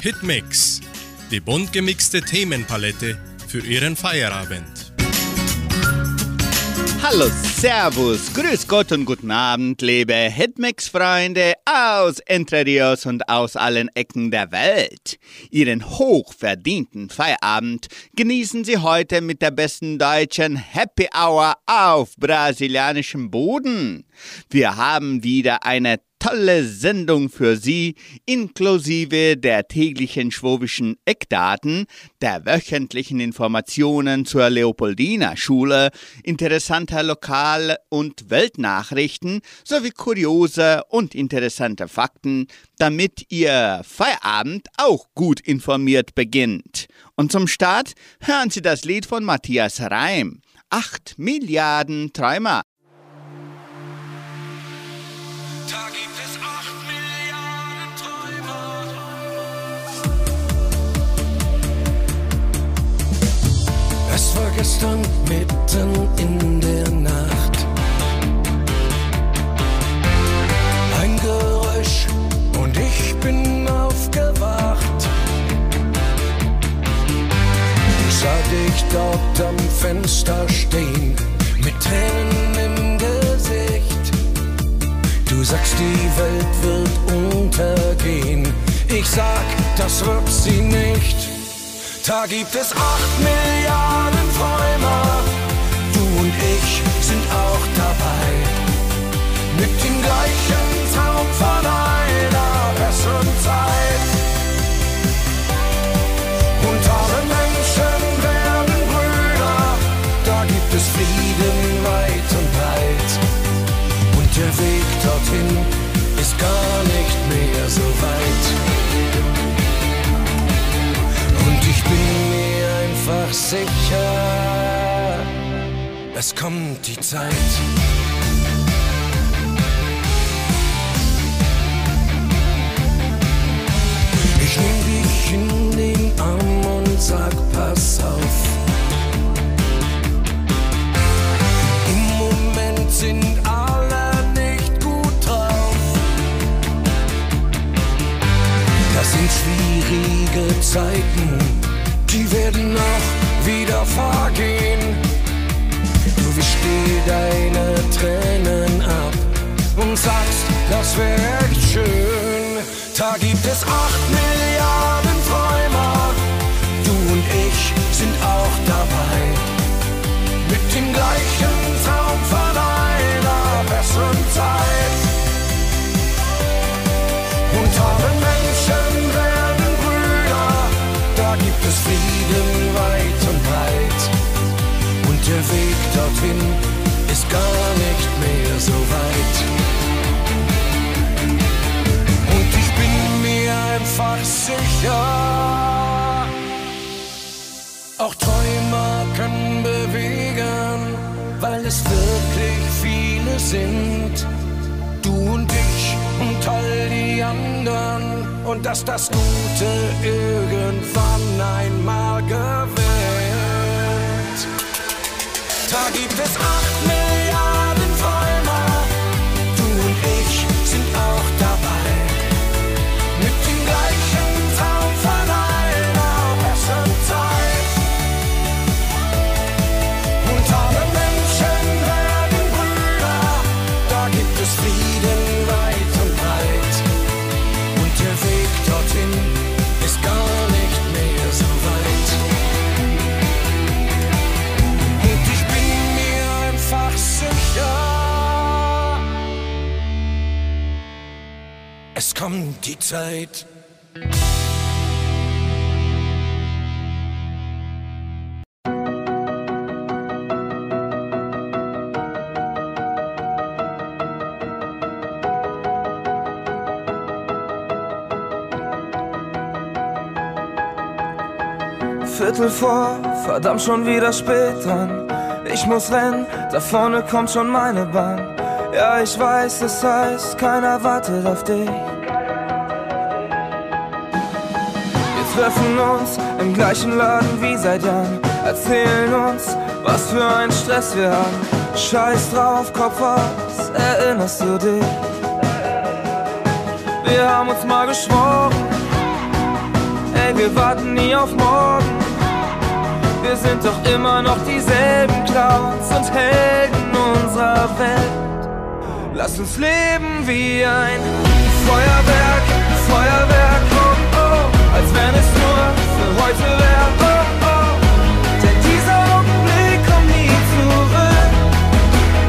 Hitmix, die bunt gemixte Themenpalette für Ihren Feierabend. Hallo, Servus, Grüß Gott und guten Abend, liebe Hitmix-Freunde aus Entre Rios und aus allen Ecken der Welt. Ihren hochverdienten Feierabend genießen Sie heute mit der besten deutschen Happy Hour auf brasilianischem Boden. Wir haben wieder eine tolle Sendung für Sie, inklusive der täglichen schwobischen Eckdaten, der wöchentlichen Informationen zur Leopoldina Schule, interessanter Lokal- und Weltnachrichten sowie kuriose und interessante Fakten, damit Ihr Feierabend auch gut informiert beginnt. Und zum Start hören Sie das Lied von Matthias Reim. 8 Milliarden Träumer. Gestern mitten in der Nacht. Ein Geräusch und ich bin aufgewacht. Ich sah dich dort am Fenster stehen, mit Tränen im Gesicht. Du sagst, die Welt wird untergehen. Ich sag, das wird sie nicht. Da gibt es acht Milliarden Träumer. Du und ich sind auch dabei. Mit dem gleichen Traum von einer besseren Zeit. Es kommt die Zeit. Ich nehm dich in den Arm und sag, pass auf. Im Moment sind alle nicht gut drauf. Das sind schwierige Zeiten, die werden auch wieder vergehen. Dir deine Tränen ab und sagst, das wäre echt schön. Da gibt es acht Milliarden Träumer, du und ich sind auch dabei mit dem gleichen Traum von einer besseren Zeit. Und alle Menschen werden Brüder, da gibt es Frieden weit und breit. Der Weg dorthin ist gar nicht mehr so weit. Und ich bin mir einfach sicher, auch Träumer können bewegen, weil es wirklich viele sind. Du und ich und all die anderen. Und dass das Gute irgendwann einmal gewinnt. Da gibt es acht Zeit. Viertel vor, verdammt schon wieder spät dran. Ich muss rennen, da vorne kommt schon meine Bahn. Ja, ich weiß, es heißt, keiner wartet auf dich. Treffen uns im gleichen Laden wie seit Jahren. Erzählen uns, was für ein Stress wir haben. Scheiß drauf, Kopf aus, erinnerst du dich? Wir haben uns mal geschworen, Ey, wir warten nie auf morgen. Wir sind doch immer noch dieselben Clowns und Helden unserer Welt. Lass uns leben wie ein Feuerwerk, Feuerwerk, wenn es nur für heute wäre, oh oh. Denn dieser Augenblick kommt nie zurück.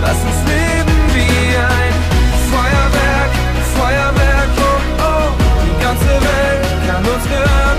Lass uns leben wie ein Feuerwerk, Feuerwerk, oh oh. Die ganze Welt kann uns gehören,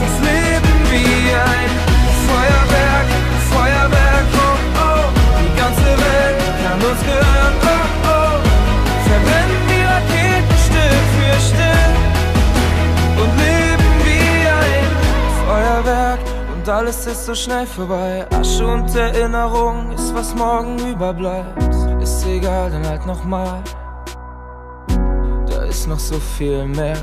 uns leben wie ein Feuerwerk, Feuerwerk, oh oh. Die ganze Welt kann uns gehören, oh oh. Verbrennen die Raketen Stück für Stück und leben wie ein Feuerwerk. Und alles ist so schnell vorbei. Asche und Erinnerung ist, was morgen überbleibt. Ist egal, dann halt nochmal. Da ist noch so viel mehr.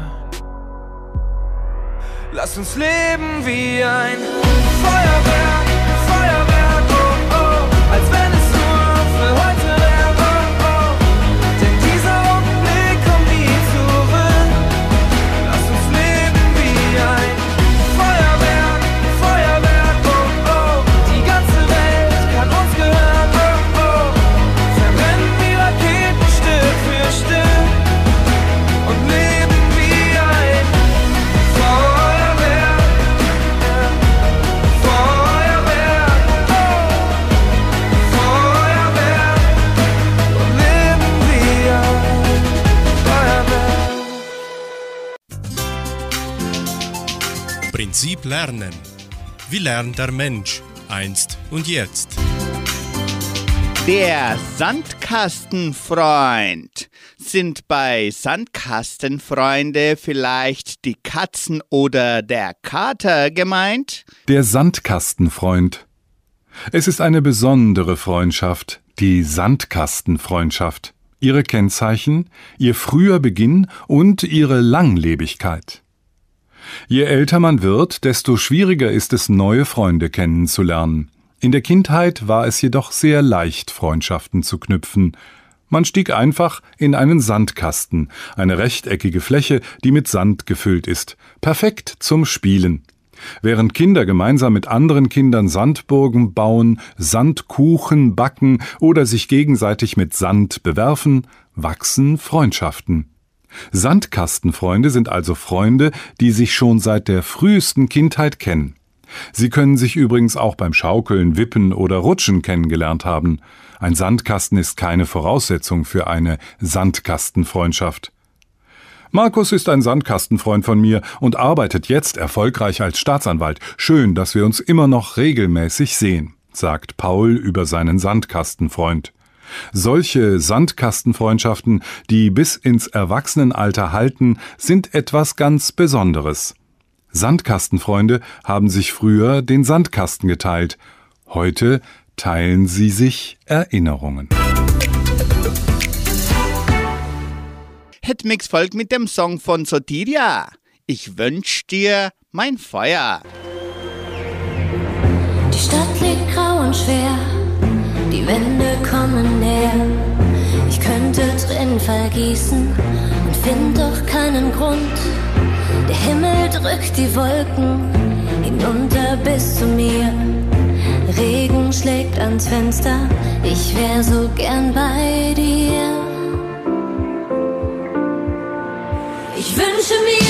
Lass uns leben wie ein Feuerwerk, Prinzip Lernen. Wie lernt der Mensch einst und jetzt? Der Sandkastenfreund. Sind bei Sandkastenfreunde vielleicht die Katzen oder der Kater gemeint? Der Sandkastenfreund. Es ist eine besondere Freundschaft, die Sandkastenfreundschaft. Ihre Kennzeichen, ihr früher Beginn und ihre Langlebigkeit. Je älter man wird, desto schwieriger ist es, neue Freunde kennenzulernen. In der Kindheit war es jedoch sehr leicht, Freundschaften zu knüpfen. Man stieg einfach in einen Sandkasten, eine rechteckige Fläche, die mit Sand gefüllt ist, perfekt zum Spielen. Während Kinder gemeinsam mit anderen Kindern Sandburgen bauen, Sandkuchen backen oder sich gegenseitig mit Sand bewerfen, wachsen Freundschaften. Sandkastenfreunde sind also Freunde, die sich schon seit der frühesten Kindheit kennen. Sie können sich übrigens auch beim Schaukeln, Wippen oder Rutschen kennengelernt haben. Ein Sandkasten ist keine Voraussetzung für eine Sandkastenfreundschaft. Markus ist ein Sandkastenfreund von mir und arbeitet jetzt erfolgreich als Staatsanwalt. Schön, dass wir uns immer noch regelmäßig sehen, sagt Paul über seinen Sandkastenfreund. Solche Sandkastenfreundschaften, die bis ins Erwachsenenalter halten, sind etwas ganz Besonderes. Sandkastenfreunde haben sich früher den Sandkasten geteilt. Heute teilen sie sich Erinnerungen. Hitmix folgt mit dem Song von Sotiria. Ich wünsch dir mein Feuer. Die Stadt liegt grau und schwer, die Wände kommen näher. Ich könnte drin vergießen und find doch keinen Grund. Der Himmel drückt die Wolken hinunter bis zu mir. Regen schlägt ans Fenster, ich wär so gern bei dir. Ich wünsche mir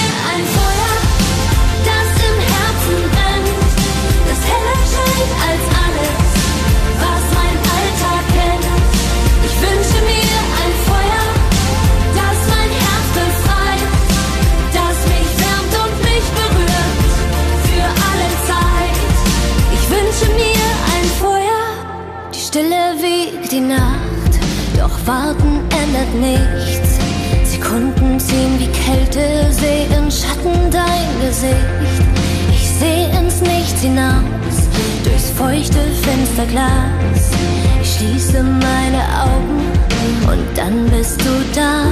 Warten ändert nichts. Sekunden ziehen wie Kälte, seh in Schatten dein Gesicht. Ich seh ins Nichts hinaus, durchs feuchte Fensterglas. Ich schließe meine Augen und dann bist du da.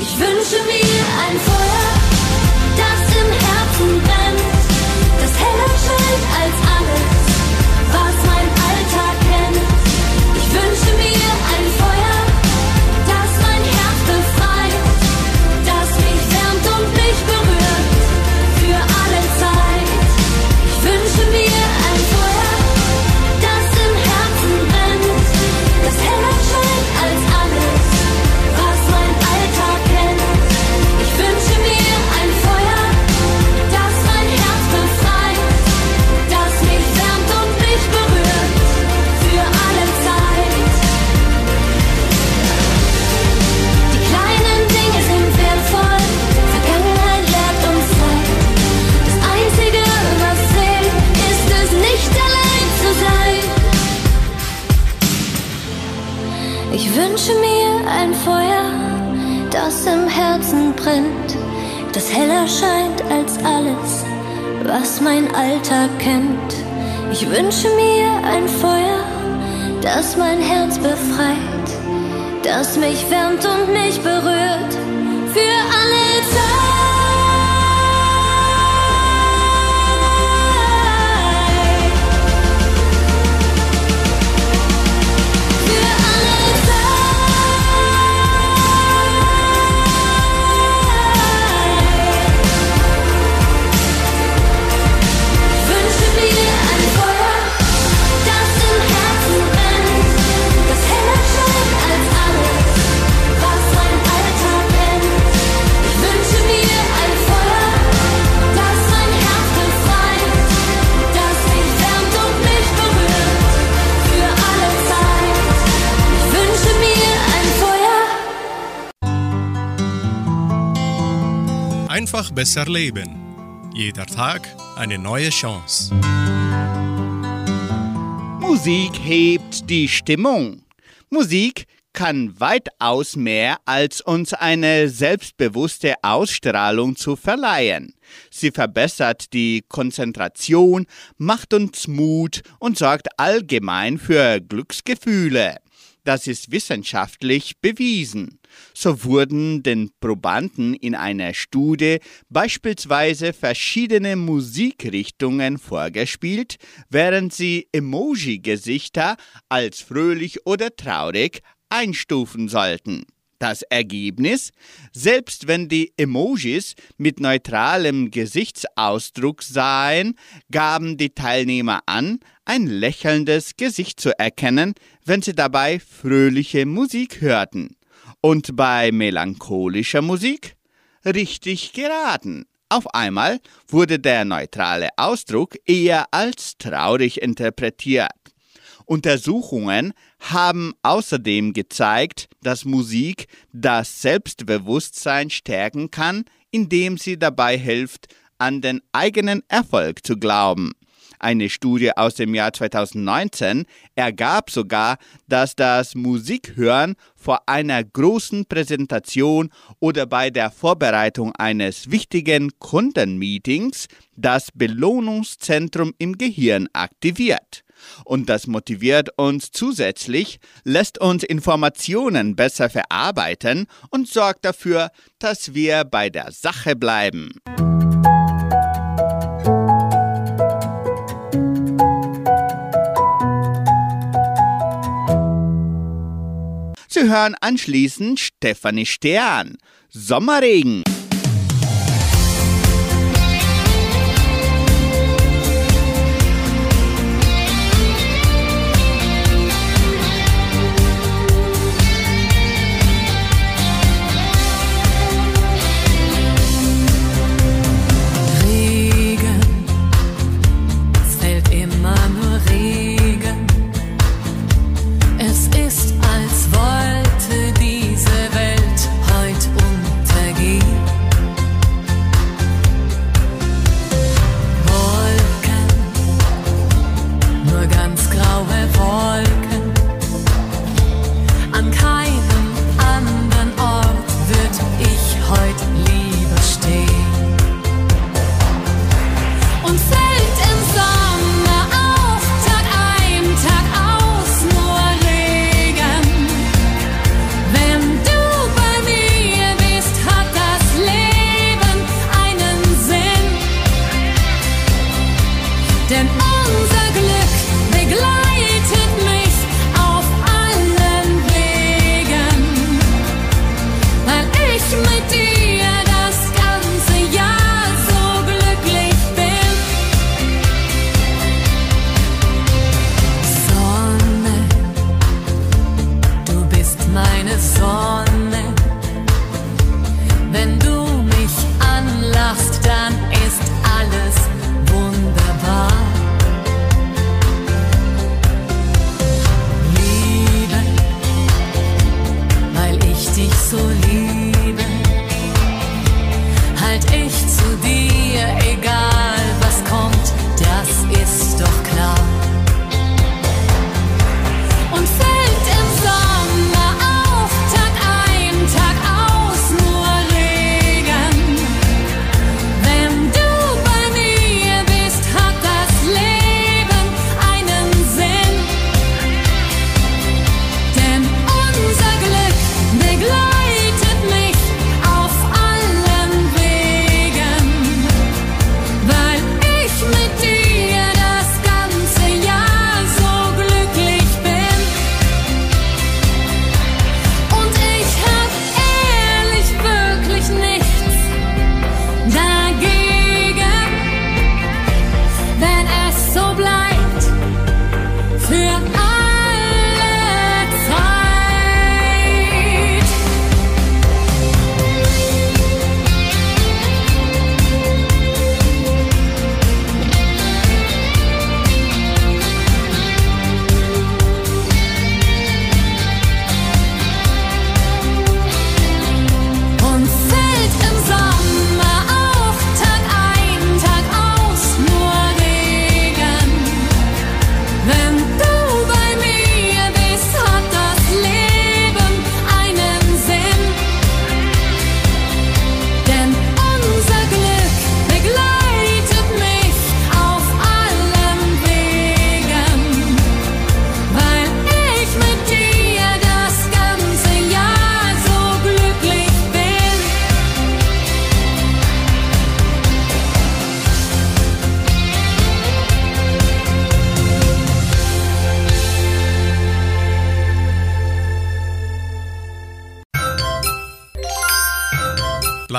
Ich wünsche mir ein Feuer, das im Herzen brennt, heller scheint als alles, was mein Alltag kennt. Ich wünsche mir ein Feuer, das mein Herz befreit, das mich wärmt und mich berührt für alle Zeit. Einfach besser leben. Jeder Tag eine neue Chance. Musik hebt die Stimmung. Musik kann weitaus mehr als uns eine selbstbewusste Ausstrahlung zu verleihen. Sie verbessert die Konzentration, macht uns Mut und sorgt allgemein für Glücksgefühle. Das ist wissenschaftlich bewiesen. So wurden den Probanden in einer Studie beispielsweise verschiedene Musikrichtungen vorgespielt, während sie Emoji-Gesichter als fröhlich oder traurig einstufen sollten. Das Ergebnis? Selbst wenn die Emojis mit neutralem Gesichtsausdruck seien, gaben die Teilnehmer an, ein lächelndes Gesicht zu erkennen, wenn sie dabei fröhliche Musik hörten. Und bei melancholischer Musik? Richtig geraten. Auf einmal wurde der neutrale Ausdruck eher als traurig interpretiert. Untersuchungen haben außerdem gezeigt, dass Musik das Selbstbewusstsein stärken kann, indem sie dabei hilft, an den eigenen Erfolg zu glauben. Eine Studie aus dem Jahr 2019 ergab sogar, dass das Musikhören vor einer großen Präsentation oder bei der Vorbereitung eines wichtigen Kundenmeetings das Belohnungszentrum im Gehirn aktiviert. Und das motiviert uns zusätzlich, lässt uns Informationen besser verarbeiten und sorgt dafür, dass wir bei der Sache bleiben. Sie hören anschließend Stefanie Stern, Sommerregen.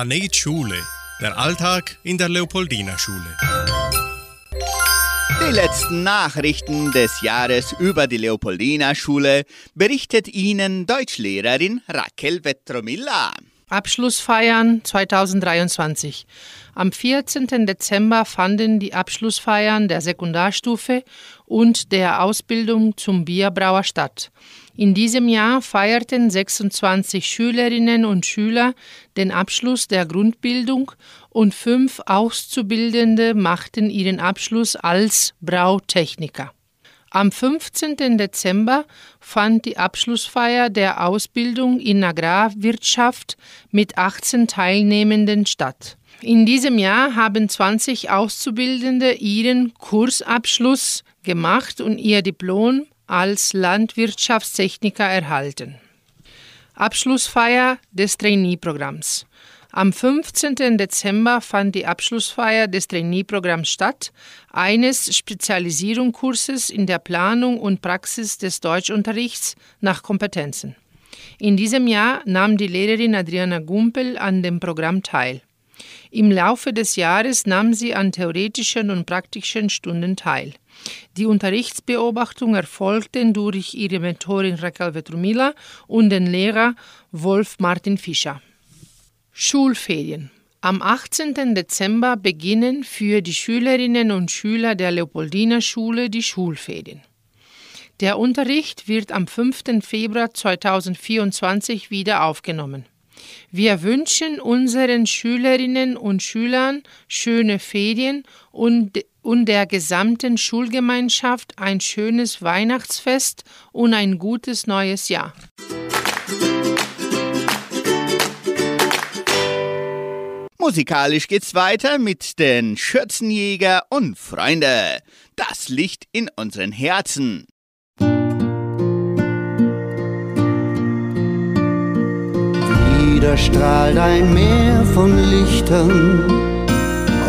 Planet Schule. Der Alltag in der Leopoldina Schule. Die letzten Nachrichten des Jahres über die Leopoldina Schule berichtet Ihnen Deutschlehrerin Raquel Vetromilla. Abschlussfeiern 2023. Am 14. Dezember fanden die Abschlussfeiern der Sekundarstufe und der Ausbildung zum Bierbrauer statt. In diesem Jahr feierten 26 Schülerinnen und Schüler den Abschluss der Grundbildung und fünf Auszubildende machten ihren Abschluss als Brautechniker. Am 15. Dezember fand die Abschlussfeier der Ausbildung in Agrarwirtschaft mit 18 Teilnehmenden statt. In diesem Jahr haben 20 Auszubildende ihren Kursabschluss gemacht und ihr Diplom als Landwirtschaftstechniker erhalten. Abschlussfeier des Trainee-Programms. Am 15. Dezember fand die Abschlussfeier des Trainee-Programms statt, eines Spezialisierungskurses in der Planung und Praxis des Deutschunterrichts nach Kompetenzen. In diesem Jahr nahm die Lehrerin Adriana Gumpel an dem Programm teil. Im Laufe des Jahres nahm sie an theoretischen und praktischen Stunden teil. Die Unterrichtsbeobachtung erfolgte durch ihre Mentorin Raquel Vetrumila und den Lehrer Wolf Martin Fischer. Schulferien. Am 18. Dezember beginnen für die Schülerinnen und Schüler der Leopoldiner Schule die Schulferien. Der Unterricht wird am 5. Februar 2024 wieder aufgenommen. Wir wünschen unseren Schülerinnen und Schülern schöne Ferien und, und der gesamten Schulgemeinschaft ein schönes Weihnachtsfest und ein gutes neues Jahr. Musikalisch geht's weiter mit den Schürzenjäger und Freunde. Das Licht in unseren Herzen. Wieder strahlt ein Meer von Lichtern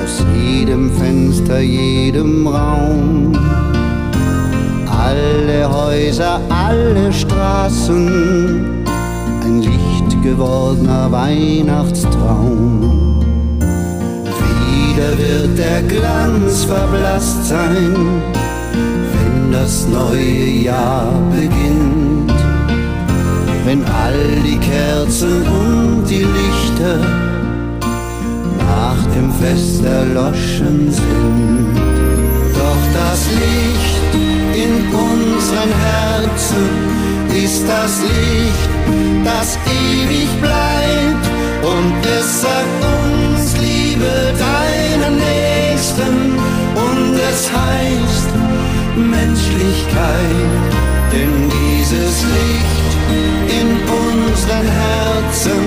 aus jedem Fenster, jedem Raum. Alle Häuser, alle Straßen, ein Licht gewordener Weihnachtstraum. Wieder wird der Glanz verblasst sein, wenn das neue Jahr beginnt. Wenn all die Kerzen und die Lichter nach dem Fest erloschen sind. Doch das Licht in unseren Herzen ist das Licht, das ewig bleibt und es sagt uns, liebe deinen Nächsten und es heißt Menschlichkeit, denn dieses Licht in unseren Herzen,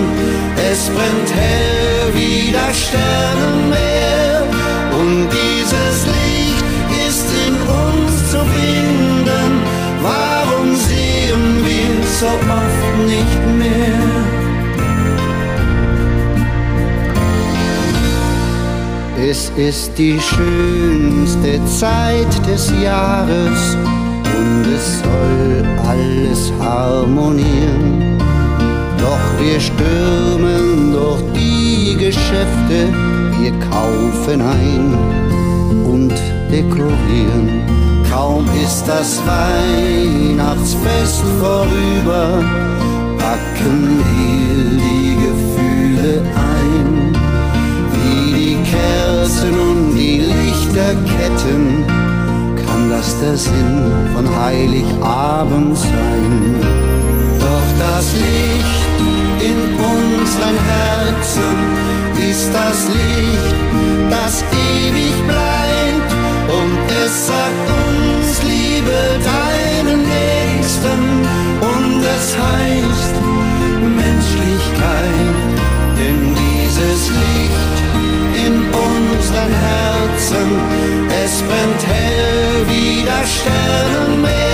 es brennt hell wie das Sternenmeer. Und dieses Licht ist in uns zu finden, warum sehen wir so oft nicht mehr? Es ist die schönste Zeit des Jahres und es soll alles harmonieren. Doch wir stürmen durch die Geschäfte, wir kaufen ein und dekorieren. Kaum ist das Weihnachtsfest vorüber, packen wir die Gefühle ein. Wie die Kerzen und die Lichterketten das der Sinn von Heiligabend sein. Doch das Licht in unseren Herzen ist das Licht, das ewig bleibt. Und es sagt uns, liebe deinen Nächsten. Und es heißt Menschlichkeit, denn dieses Licht in unseren Herzen, es brennt hell wie das Sternenmeer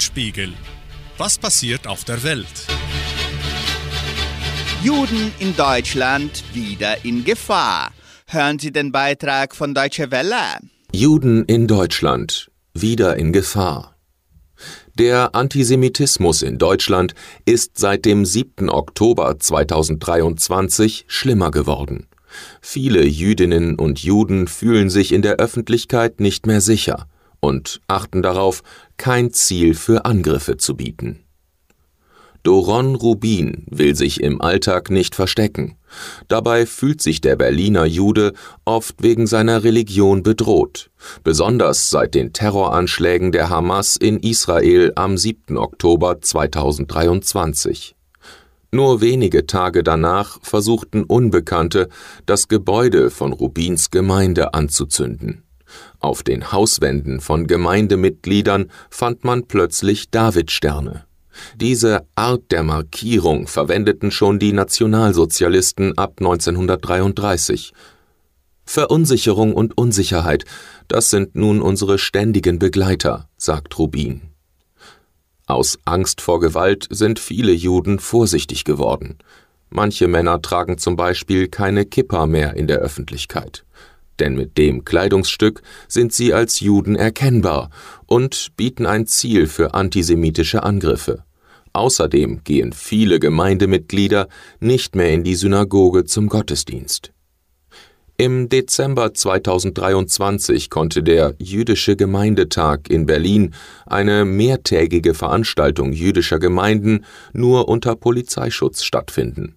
Spiegel. Was passiert auf der Welt? Juden in Deutschland wieder in Gefahr. Hören Sie den Beitrag von Deutsche Welle. Juden in Deutschland wieder in Gefahr. Der Antisemitismus in Deutschland ist seit dem 7. Oktober 2023 schlimmer geworden. Viele Jüdinnen und Juden fühlen sich in der Öffentlichkeit nicht mehr sicher und achten darauf, kein Ziel für Angriffe zu bieten. Doron Rubin will sich im Alltag nicht verstecken. Dabei fühlt sich der Berliner Jude oft wegen seiner Religion bedroht, besonders seit den Terroranschlägen der Hamas in Israel am 7. Oktober 2023. Nur wenige Tage danach versuchten Unbekannte, das Gebäude von Rubins Gemeinde anzuzünden. Auf den Hauswänden von Gemeindemitgliedern fand man plötzlich Davidsterne. Diese Art der Markierung verwendeten schon die Nationalsozialisten ab 1933. Verunsicherung und Unsicherheit, das sind nun unsere ständigen Begleiter, sagt Rubin. Aus Angst vor Gewalt sind viele Juden vorsichtig geworden. Manche Männer tragen zum Beispiel keine Kippa mehr in der Öffentlichkeit. Denn mit dem Kleidungsstück sind sie als Juden erkennbar und bieten ein Ziel für antisemitische Angriffe. Außerdem gehen viele Gemeindemitglieder nicht mehr in die Synagoge zum Gottesdienst. Im Dezember 2023 konnte der Jüdische Gemeindetag in Berlin, eine mehrtägige Veranstaltung jüdischer Gemeinden, nur unter Polizeischutz stattfinden.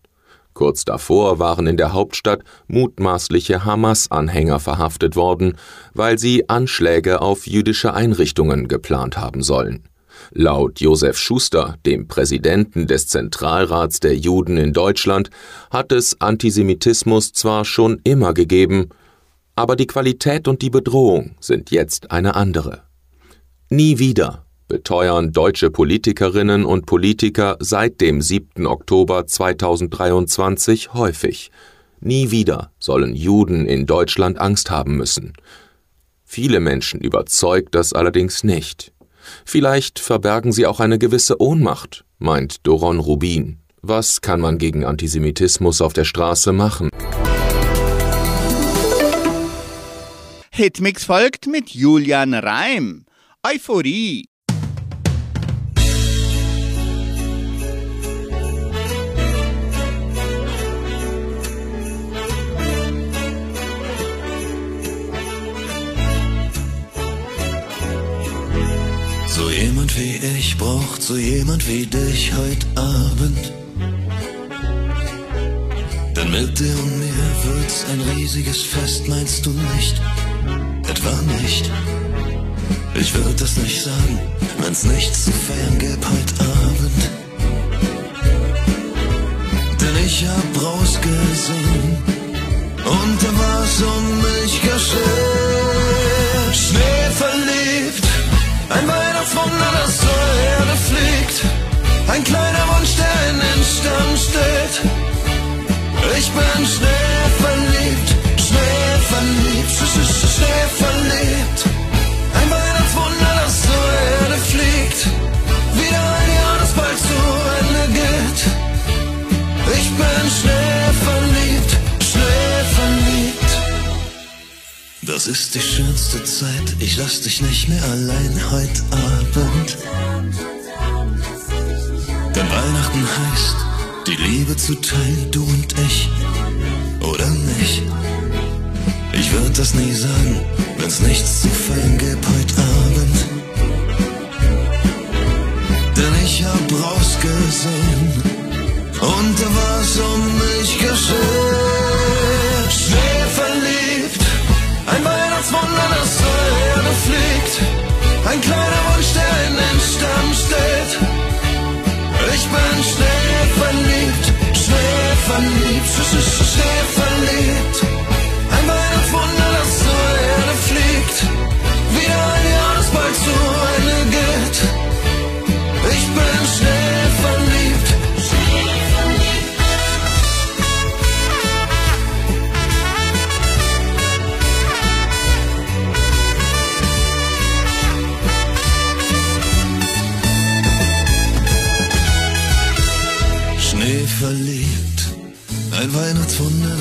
Kurz davor waren in der Hauptstadt mutmaßliche Hamas-Anhänger verhaftet worden, weil sie Anschläge auf jüdische Einrichtungen geplant haben sollen. Laut Josef Schuster, dem Präsidenten des Zentralrats der Juden in Deutschland, hat es Antisemitismus zwar schon immer gegeben, aber die Qualität und die Bedrohung sind jetzt eine andere. Nie wieder beteuern deutsche Politikerinnen und Politiker seit dem 7. Oktober 2023 häufig. Nie wieder sollen Juden in Deutschland Angst haben müssen. Viele Menschen überzeugt das allerdings nicht. Vielleicht verbergen sie auch eine gewisse Ohnmacht, meint Doron Rubin. Was kann man gegen Antisemitismus auf der Straße machen? Hitmix folgt mit Julian Reim. Euphorie. Jemand wie ich braucht so jemand wie dich heute Abend. Denn mit dir und mir wird's ein riesiges Fest, meinst du nicht? Etwa nicht. Ich würd das nicht sagen, wenn's nichts zu feiern gäbe heute Abend. Denn ich hab rausgesehen und da war's um mich geschehen. Schnee verliebt, ein Weihnachtswunder, das zur Erde fliegt. Ein kleiner Wunsch, der in den Stern steht. Ich bin schnell verliebt, schnell verliebt, sch sch sch schnell verliebt. Ein Weihnachtswunder, das zur Erde fliegt. Wieder ein Jahr, das bald zu Ende geht. Ich bin schnell Das ist die schönste Zeit, ich lass dich nicht mehr allein heute Abend. Denn Weihnachten heißt, die Liebe zu teilen, du und ich, oder nicht? Ich würd das nie sagen, wenn's nichts zu feiern gäbe heute Abend. Denn ich hab rausgesehen und da war's um mich geschehen. Ein Weihnachtswunder, das zur fliegt. Ein kleiner Wunsch, der in den Stern steht. Ich bin schnell verliebt, schnell verliebt, sch sch sch schnell verliebt. Ein Weihnachtswunder, das zur Erde fliegt. Wieder ein Jahr, das bald zu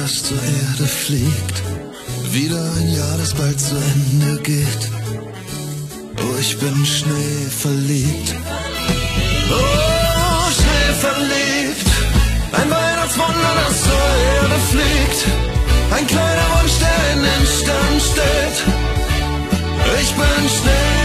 das zur Erde fliegt. Wieder ein Jahr, das bald zu Ende geht. Oh, ich bin Schnee verliebt. Oh, Schnee verliebt, ein Weihnachtswunder, das zur Erde fliegt. Ein kleiner Wunsch, der in den Stern steht. Ich bin Schnee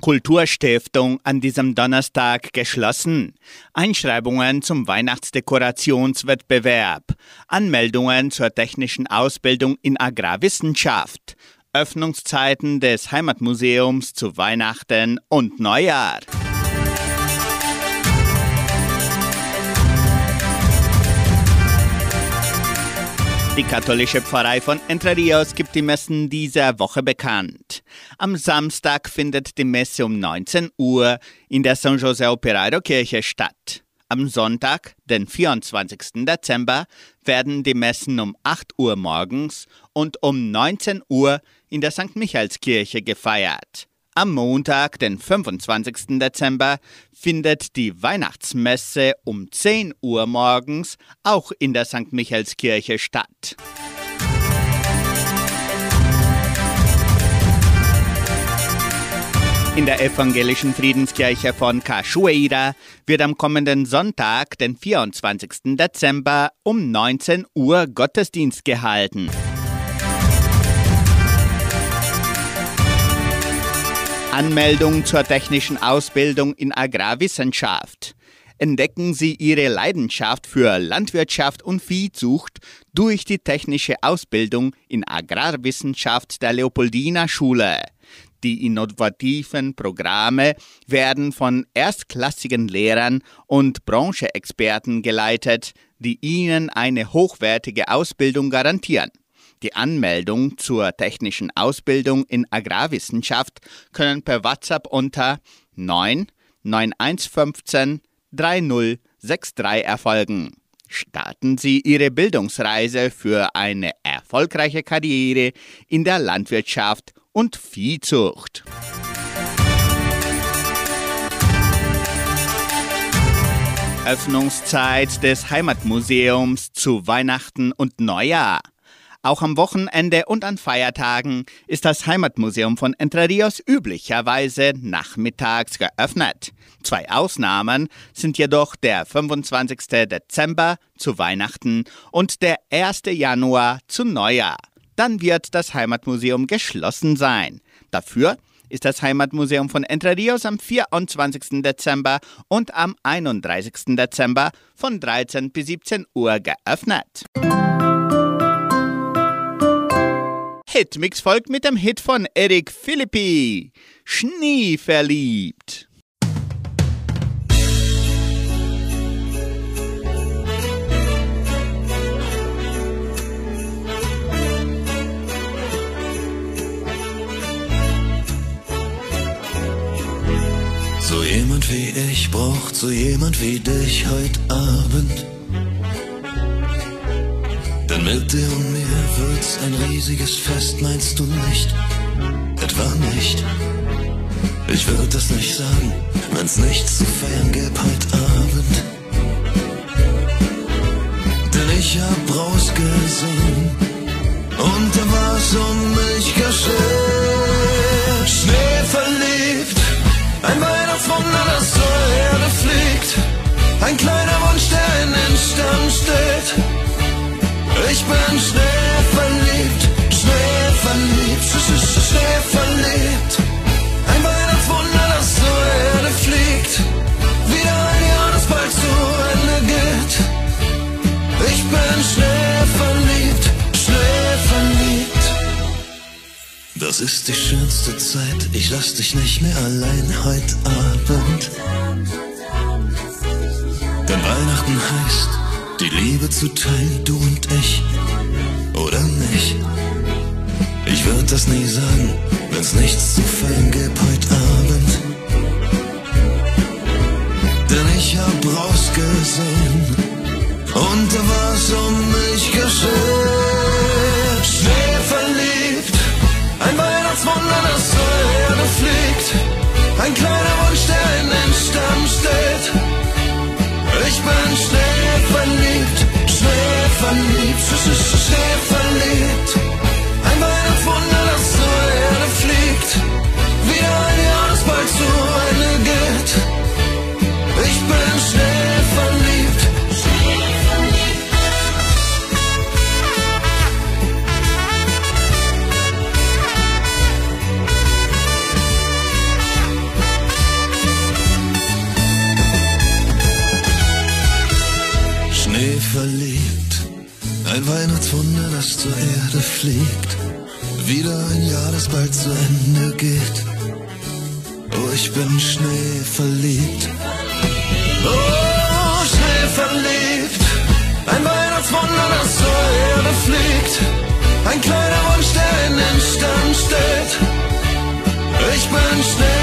Kulturstiftung an diesem Donnerstag geschlossen. Einschreibungen zum Weihnachtsdekorationswettbewerb. Anmeldungen zur technischen Ausbildung in Agrarwissenschaft. Öffnungszeiten des Heimatmuseums zu Weihnachten und Neujahr. Die katholische Pfarrei von Entre Rios gibt die Messen dieser Woche bekannt. Am Samstag findet die Messe um 19 Uhr in der San José Operario Kirche statt. Am Sonntag, den 24. Dezember, werden die Messen um 8 Uhr morgens und um 19 Uhr in der St. Michaelskirche gefeiert. Am Montag, den 25. Dezember, findet die Weihnachtsmesse um 10 Uhr morgens auch in der St. Michaelskirche statt. In der evangelischen Friedenskirche von Cachoeira wird am kommenden Sonntag, den 24. Dezember, um 19 Uhr Gottesdienst gehalten. Anmeldung zur technischen Ausbildung in Agrarwissenschaft. Entdecken Sie Ihre Leidenschaft für Landwirtschaft und Viehzucht durch die technische Ausbildung in Agrarwissenschaft der Leopoldina Schule. Die innovativen Programme werden von erstklassigen Lehrern und Brancheexperten geleitet, die Ihnen eine hochwertige Ausbildung garantieren. Die Anmeldung zur technischen Ausbildung in Agrarwissenschaft können per WhatsApp unter 9 9115 3063 erfolgen. Starten Sie Ihre Bildungsreise für eine erfolgreiche Karriere in der Landwirtschaft und Viehzucht. Öffnungszeit des Heimatmuseums zu Weihnachten und Neujahr. Auch am Wochenende und an Feiertagen ist das Heimatmuseum von Entre Rios üblicherweise nachmittags geöffnet. Zwei Ausnahmen sind jedoch der 25. Dezember zu Weihnachten und der 1. Januar zu Neujahr. Dann wird das Heimatmuseum geschlossen sein. Dafür ist das Heimatmuseum von Entre Rios am 24. Dezember und am 31. Dezember von 13 bis 17 Uhr geöffnet. Hitmix folgt mit dem Hit von Eric Philippi. Schnee verliebt. So jemand wie ich braucht so jemand wie dich heute Abend. Denn mit dir und mir wird's ein riesiges Fest, meinst du nicht? Etwa nicht. Ich würde das nicht sagen, wenn's nichts zu feiern gäbe heute Abend. Denn ich hab rausgesehen und da war's um mich geschehen. Schnee verliebt, ein Weihnachtswunder, das zur Erde fliegt. Ein kleiner Wunsch, der in den Stern steht. Ich bin schnell verliebt, schnell verliebt, schnell verliebt. Ein Weihnachtswunder, das zur Erde fliegt. Wieder ein Jahr, das bald zu Ende geht. Ich bin schnell verliebt, schnell verliebt. Das ist die schönste Zeit, ich lass dich nicht mehr allein heute Abend. Denn Weihnachten heißt die Liebe zu teilen, du und ich, oder nicht? Ich würd das nie sagen, wenn's nichts zu feiern gibt heute Abend. Denn ich hab rausgesehen und da war's um mich geschehen. Zu Ende geht. Oh, ich bin Schnee verliebt. Oh, Schnee verliebt, ein Weihnachtswunder, das zur Erde fliegt. Ein kleiner Wunsch, der in den Stern steht. Ich bin schnell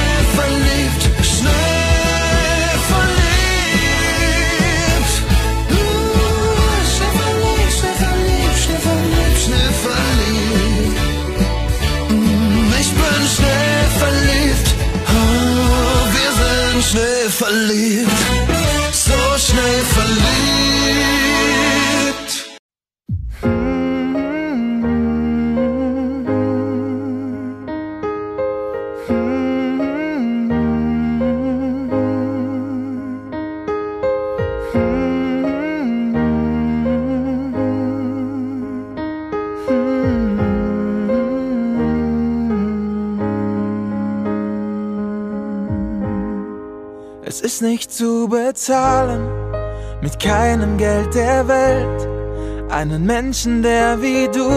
keinem Geld der Welt. Einen Menschen, der wie du,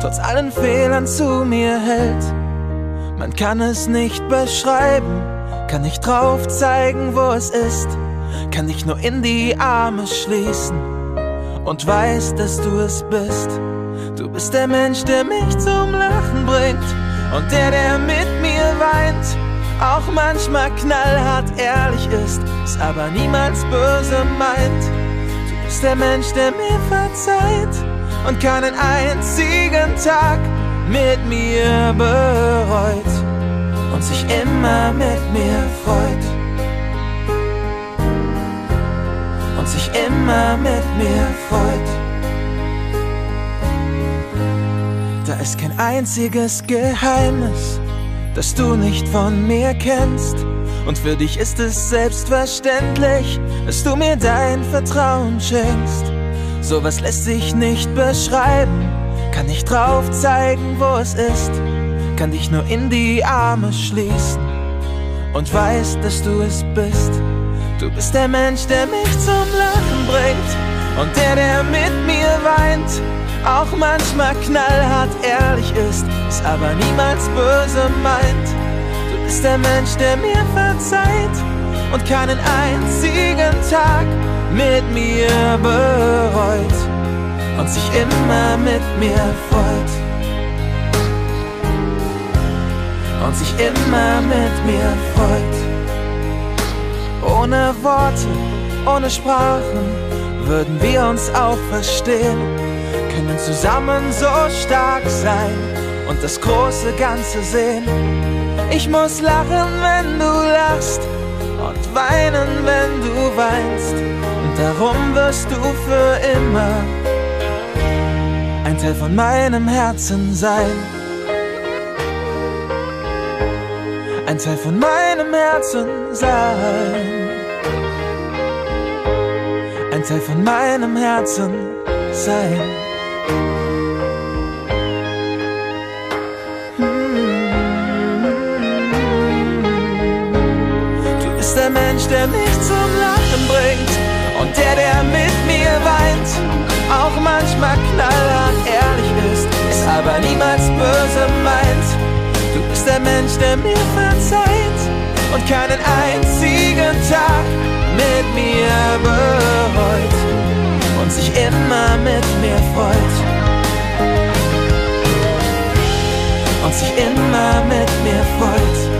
trotz allen Fehlern zu mir hält. Man kann es nicht beschreiben, kann nicht drauf zeigen, wo es ist. Kann dich nur in die Arme schließen und weiß, dass du es bist. Du bist der Mensch, der mich zum Lachen bringt und der, der mit mir weint. Auch manchmal knallhart ehrlich ist, es aber niemals böse meint. Du bist der Mensch, der mir verzeiht und keinen einzigen Tag mit mir bereut und sich immer mit mir freut. Und sich immer mit mir freut. Da ist kein einziges Geheimnis, das du nicht von mir kennst. Und für dich ist es selbstverständlich, dass du mir dein Vertrauen schenkst. Sowas lässt sich nicht beschreiben, kann nicht drauf zeigen, wo es ist. Kann dich nur in die Arme schließen und weiß, dass du es bist. Du bist der Mensch, der mich zum Lachen bringt und der, der mit mir weint. Auch manchmal knallhart ehrlich ist, es aber niemals böse meint. Du bist der Mensch, der mir verzeiht und keinen einzigen Tag mit mir bereut und sich immer mit mir freut. Und sich immer mit mir freut. Ohne Worte, ohne Sprachen würden wir uns auch verstehen. Können zusammen so stark sein und das große Ganze sehen. Ich muss lachen, wenn du lachst und weinen, wenn du weinst. Und darum wirst du für immer ein Teil von meinem Herzen sein. Ein Teil von meinem Herzen sein. Ein Teil von meinem Herzen sein. Der Mensch, der mich zum Lachen bringt und der, der mit mir weint. Auch manchmal knallhart ehrlich ist, es aber niemals böse meint. der mir verzeiht und keinen einzigen Tag mit mir bereut und sich immer mit mir freut. Und sich immer mit mir freut.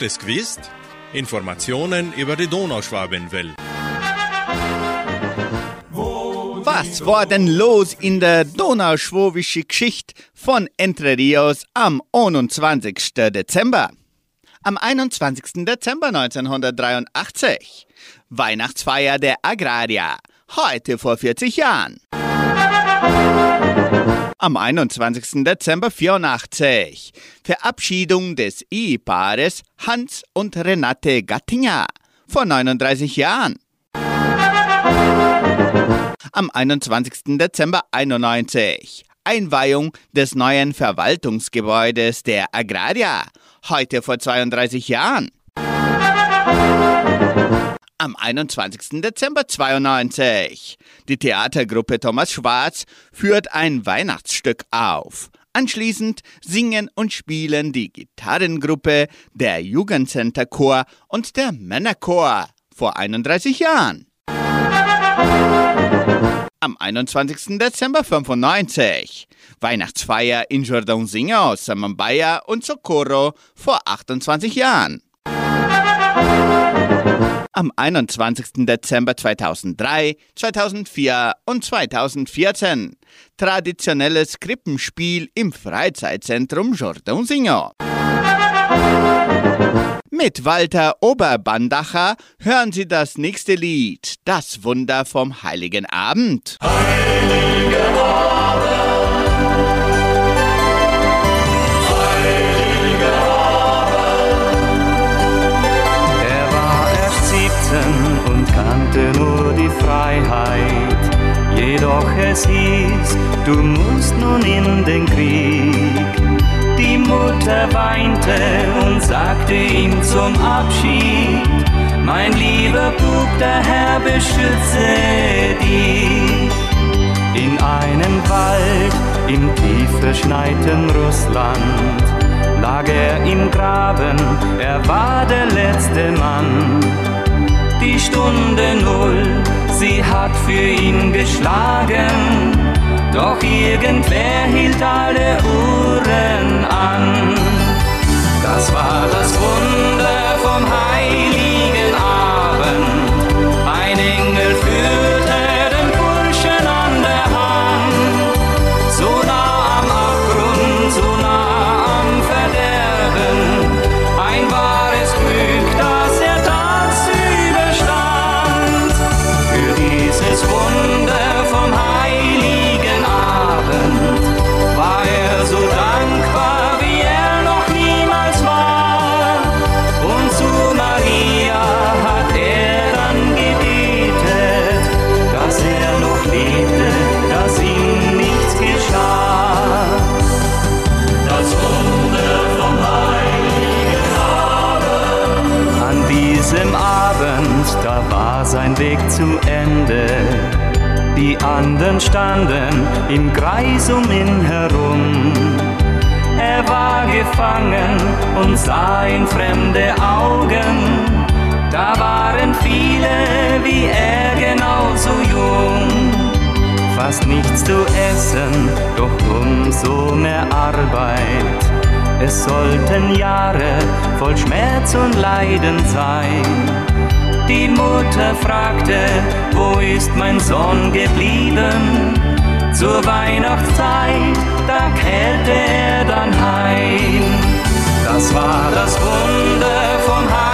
Hast du es gewusst? Informationen über die Donauschwabenwelle. Was war denn los in der donauschwäbischen Geschichte von Entre Rios am 21. Dezember? Am 21. Dezember 1983. Weihnachtsfeier der Agrarier. Heute vor 40 Jahren. Am 21. Dezember 84. Verabschiedung des Ehepaares Hans und Renate Gattinger. Vor 39 Jahren. Am 21. Dezember 91. Einweihung des neuen Verwaltungsgebäudes der Agraria. Heute vor 32 Jahren. Am 21. Dezember 92. Die Theatergruppe Thomas Schwarz führt ein Weihnachtsstück auf. Anschließend singen und spielen die Gitarrengruppe, der Jugendcenter-Chor und der Männerchor vor 31 Jahren. Am 21. Dezember 95. Weihnachtsfeier in Jordãozinho, Samambaia und Socorro vor 28 Jahren. Am 21. Dezember 2003, 2004 und 2014. Traditionelles Krippenspiel im Freizeitzentrum Jordãozinho. Mit Walter Oberbandacher hören Sie das nächste Lied, Das Wunder vom Heiligen Abend. Er Freiheit. Jedoch es hieß, du musst nun in den Krieg. Die Mutter weinte und sagte ihm zum Abschied, mein lieber Bub, der Herr beschütze dich. In einem Wald im tief verschneiten Russland lag er im Graben, er war der letzte Mann. Die Stunde null, sie hat für ihn geschlagen, doch irgendwer hielt alle Uhren an. Das war das Wunder Mutter fragte, wo ist mein Sohn geblieben? Zur Weihnachtszeit, da kehrte er dann heim. Das war das Wunder vom heiligen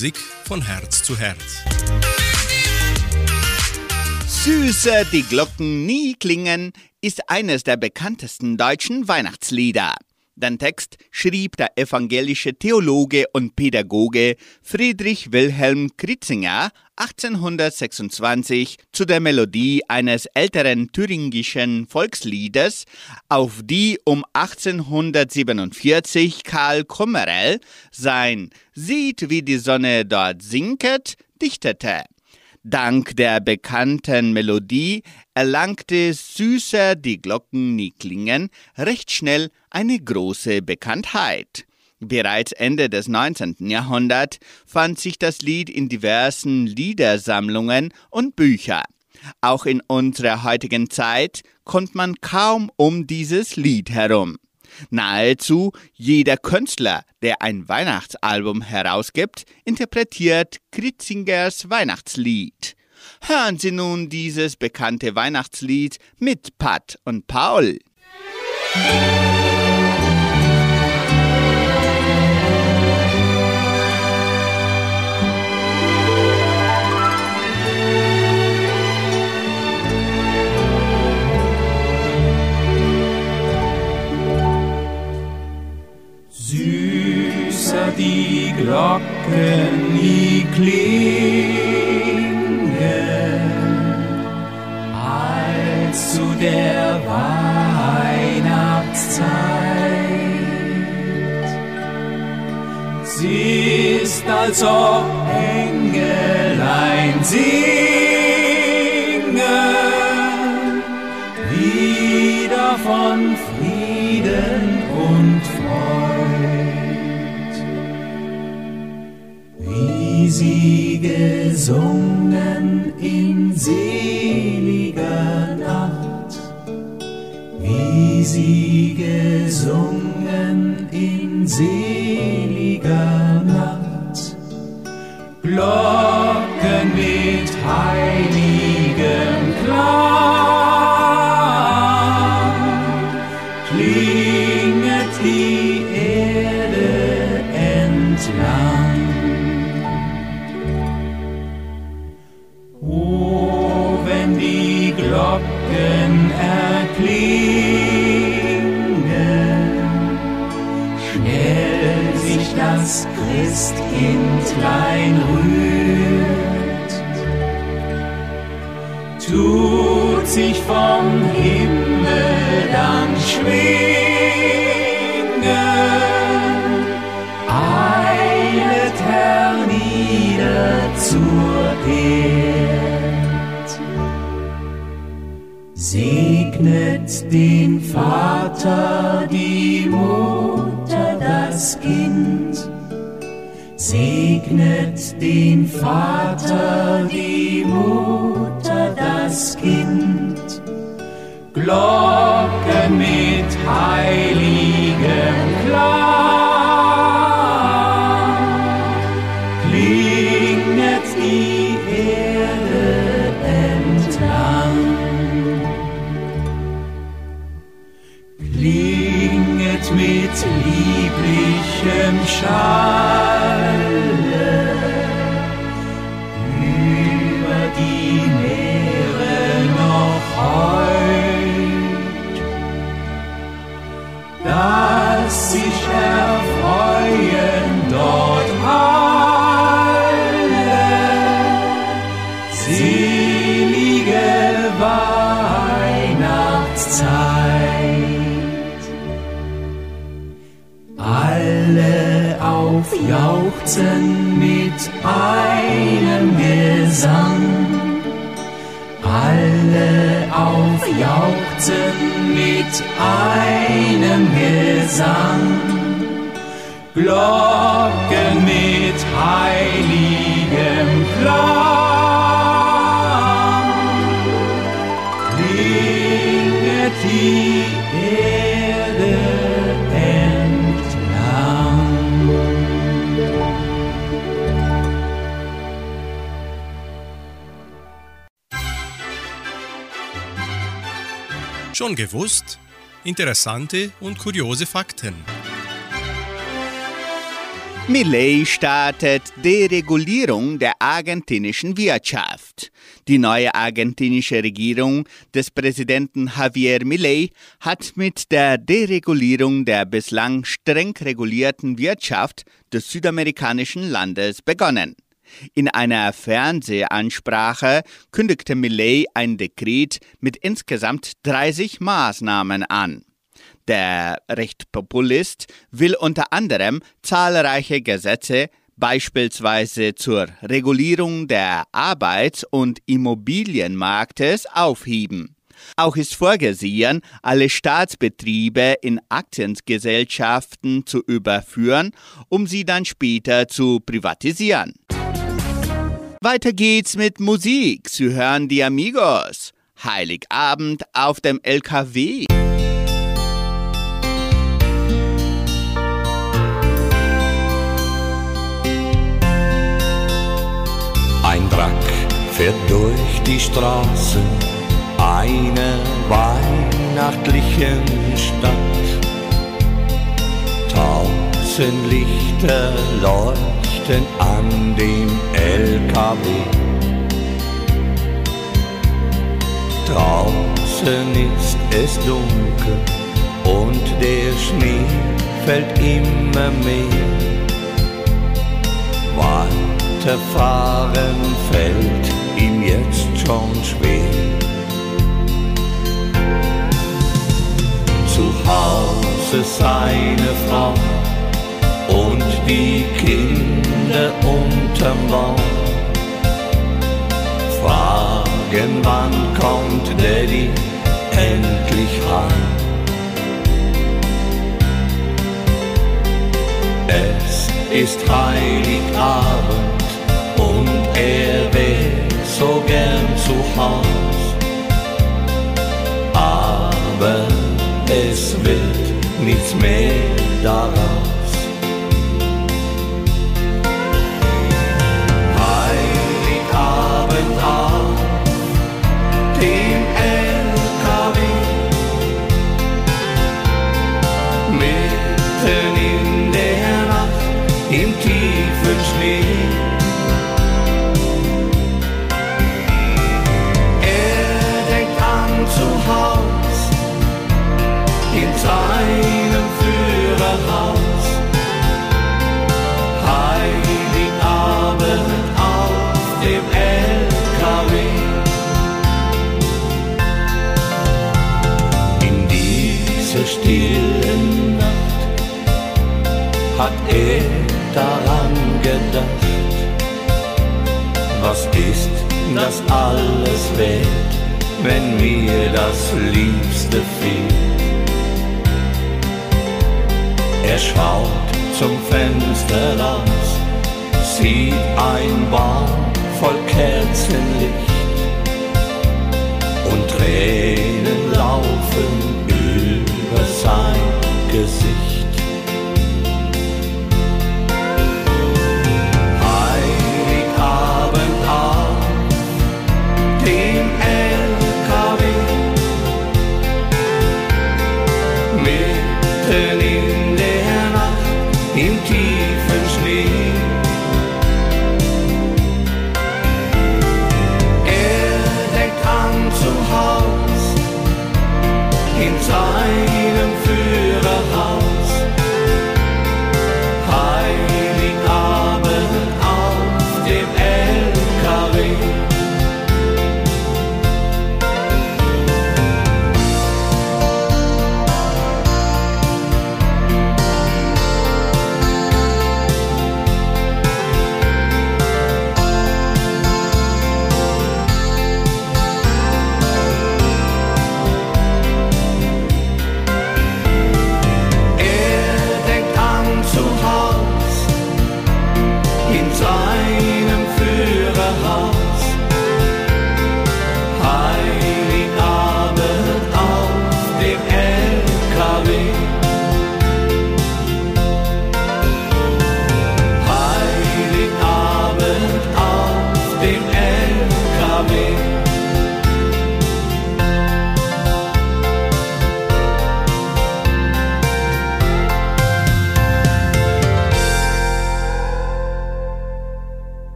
Musik von Herz zu Herz. Süßer die Glocken nie klingen ist eines der bekanntesten deutschen Weihnachtslieder. Den Text schrieb der evangelische Theologe und Pädagoge Friedrich Wilhelm Kritzinger 1826 zu der Melodie eines älteren thüringischen Volksliedes, auf die um 1847 Karl Kummerell sein Sieht, wie die Sonne dort sinket dichtete. Dank der bekannten Melodie erlangte Süßer die Glocken nie klingen recht schnell eine große Bekanntheit. Bereits Ende des 19. Jahrhunderts fand sich das Lied in diversen Liedersammlungen und Büchern. Auch in unserer heutigen Zeit kommt man kaum um dieses Lied herum. Nahezu jeder Künstler, der ein Weihnachtsalbum herausgibt, interpretiert Kritzingers Weihnachtslied. Hören Sie nun dieses bekannte Weihnachtslied mit Pat und Paul. Süßer die Glocken nie klingen, als zu der Weihnachtszeit. Sie ist, als ob Engelein singen, wieder von sie gesungen in seliger Nacht, wie sie gesungen in seliger Nacht, Glocken mit heiligem Oh, wenn die Glocken erklingen, schnell sich das Christkindlein rührt, tut sich vom Himmel dann schwingen, zur Erd. Segnet den Vater, die Mutter, das Kind. Segnet den Vater, die Mutter, das Kind. Glocken mit aufjauchzen mit einem Gesang. Alle aufjauchzen mit einem Gesang. Glocken Schon gewusst? Interessante und kuriose Fakten. Millet startet Deregulierung der argentinischen Wirtschaft. Die neue argentinische Regierung des Präsidenten Javier Millet hat mit der Deregulierung der bislang streng regulierten Wirtschaft des südamerikanischen Landes begonnen. In einer Fernsehansprache kündigte Millet ein Dekret mit insgesamt 30 Maßnahmen an. Der Rechtspopulist will unter anderem zahlreiche Gesetze, beispielsweise zur Regulierung der Arbeits- und Immobilienmarktes, aufheben. Auch ist vorgesehen, alle Staatsbetriebe in Aktiengesellschaften zu überführen, um sie dann später zu privatisieren. Weiter geht's mit Musik. Sie hören die Amigos. Heiligabend auf dem LKW. Ein Wrack fährt durch die Straßen einer weihnachtlichen Stadt. Tausend Lichter leuchten an dem LKW. Draußen ist es dunkel und der Schnee fällt immer mehr. Weiterfahren fällt ihm jetzt schon schwer. Zu Hause seine Frau die Kinder unterm Baum fragen, wann kommt Daddy endlich heim. Es ist Heiligabend und er wär so gern zu Haus. Aber es wird nichts mehr daraus. Gedacht, was ist das alles wert, wenn mir das Liebste fehlt. Er schaut zum Fenster raus, sieht ein Baum voll Kerzenlicht und Tränen laufen über sein Gesicht.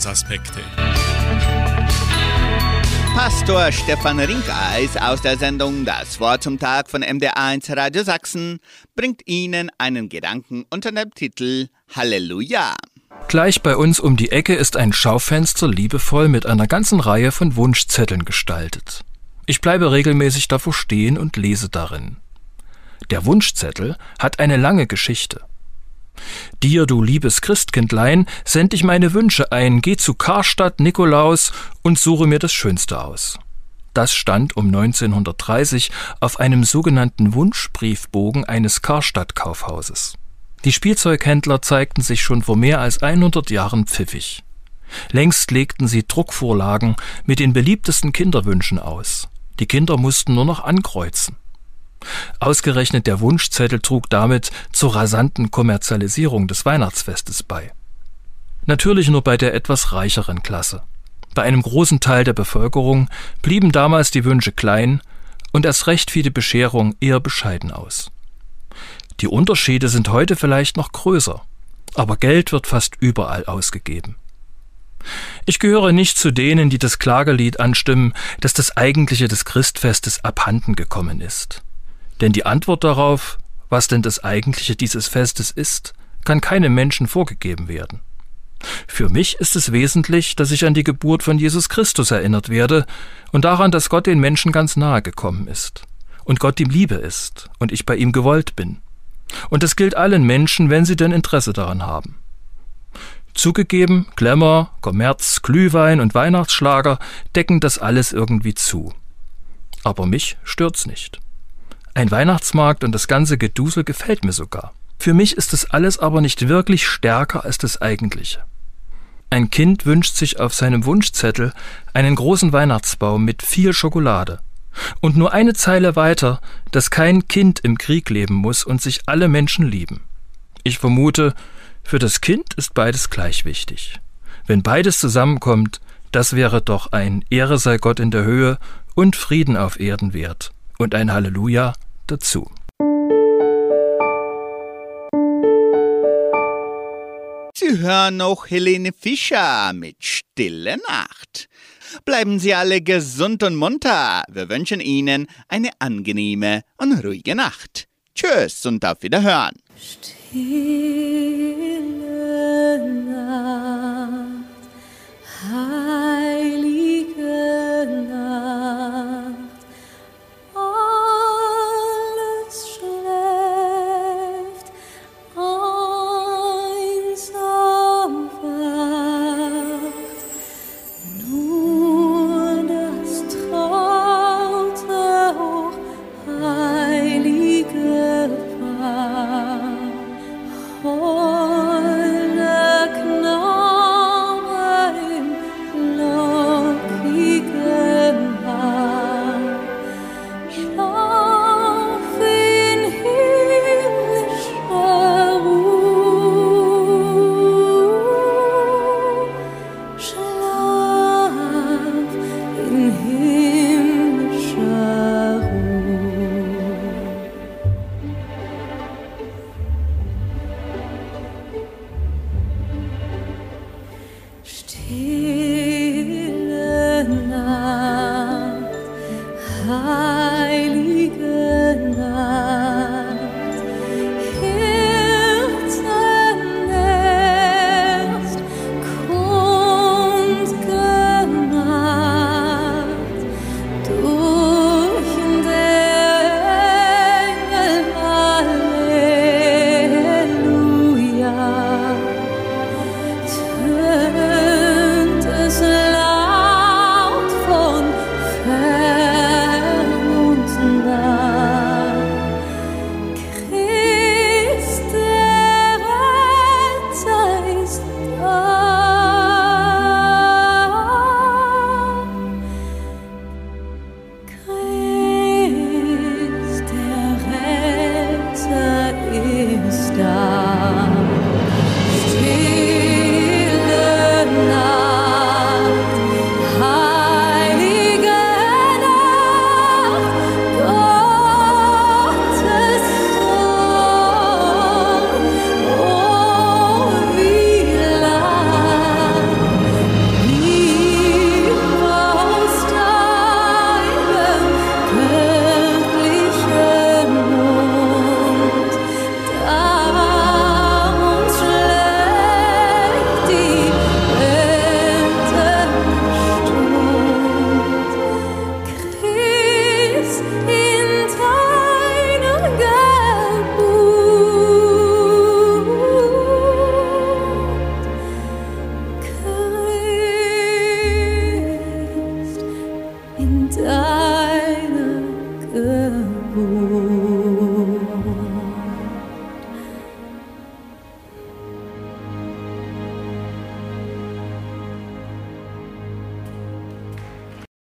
Lebensaspekte. Pastor Stefan Rinkeis aus der Sendung Das Wort zum Tag von MDR1 Radio Sachsen bringt Ihnen einen Gedanken unter dem Titel Halleluja. Gleich bei uns um die Ecke ist ein Schaufenster liebevoll mit einer ganzen Reihe von Wunschzetteln gestaltet. Ich bleibe regelmäßig davor stehen und lese darin. Der Wunschzettel hat eine lange Geschichte. Dir, du liebes Christkindlein, send ich meine Wünsche ein, geh zu Karstadt, Nikolaus und suche mir das Schönste aus. Das stand um 1930 auf einem sogenannten Wunschbriefbogen eines Karstadt-Kaufhauses. Die Spielzeughändler zeigten sich schon vor mehr als 100 Jahren pfiffig. Längst legten sie Druckvorlagen mit den beliebtesten Kinderwünschen aus. Die Kinder mussten nur noch ankreuzen. Ausgerechnet der Wunschzettel trug damit zur rasanten Kommerzialisierung des Weihnachtsfestes bei. Natürlich nur bei der etwas reicheren Klasse. Bei einem großen Teil der Bevölkerung blieben damals die Wünsche klein und erst recht fiel die Bescherung eher bescheiden aus. Die Unterschiede sind heute vielleicht noch größer, aber Geld wird fast überall ausgegeben. Ich gehöre nicht zu denen, die das Klagelied anstimmen, dass das Eigentliche des Christfestes abhanden gekommen ist. Denn die Antwort darauf, was denn das Eigentliche dieses Festes ist, kann keinem Menschen vorgegeben werden. Für mich ist es wesentlich, dass ich an die Geburt von Jesus Christus erinnert werde und daran, dass Gott den Menschen ganz nahe gekommen ist und Gott ihm Liebe ist und ich bei ihm gewollt bin. Und das gilt allen Menschen, wenn sie denn Interesse daran haben. Zugegeben, Glamour, Kommerz, Glühwein und Weihnachtsschlager decken das alles irgendwie zu. Aber mich stört's nicht. Ein Weihnachtsmarkt und das ganze Gedusel gefällt mir sogar. Für mich ist das alles aber nicht wirklich stärker als das Eigentliche. Ein Kind wünscht sich auf seinem Wunschzettel einen großen Weihnachtsbaum mit viel Schokolade. Und nur eine Zeile weiter, dass kein Kind im Krieg leben muss und sich alle Menschen lieben. Ich vermute, für das Kind ist beides gleich wichtig. Wenn beides zusammenkommt, das wäre doch ein Ehre sei Gott in der Höhe und Frieden auf Erden wert und ein Halleluja dazu. Sie hören noch Helene Fischer mit Stille Nacht. Bleiben Sie alle gesund und munter. Wir wünschen Ihnen eine angenehme und ruhige Nacht. Tschüss und auf Wiederhören. Stille Nacht, heilige Nacht,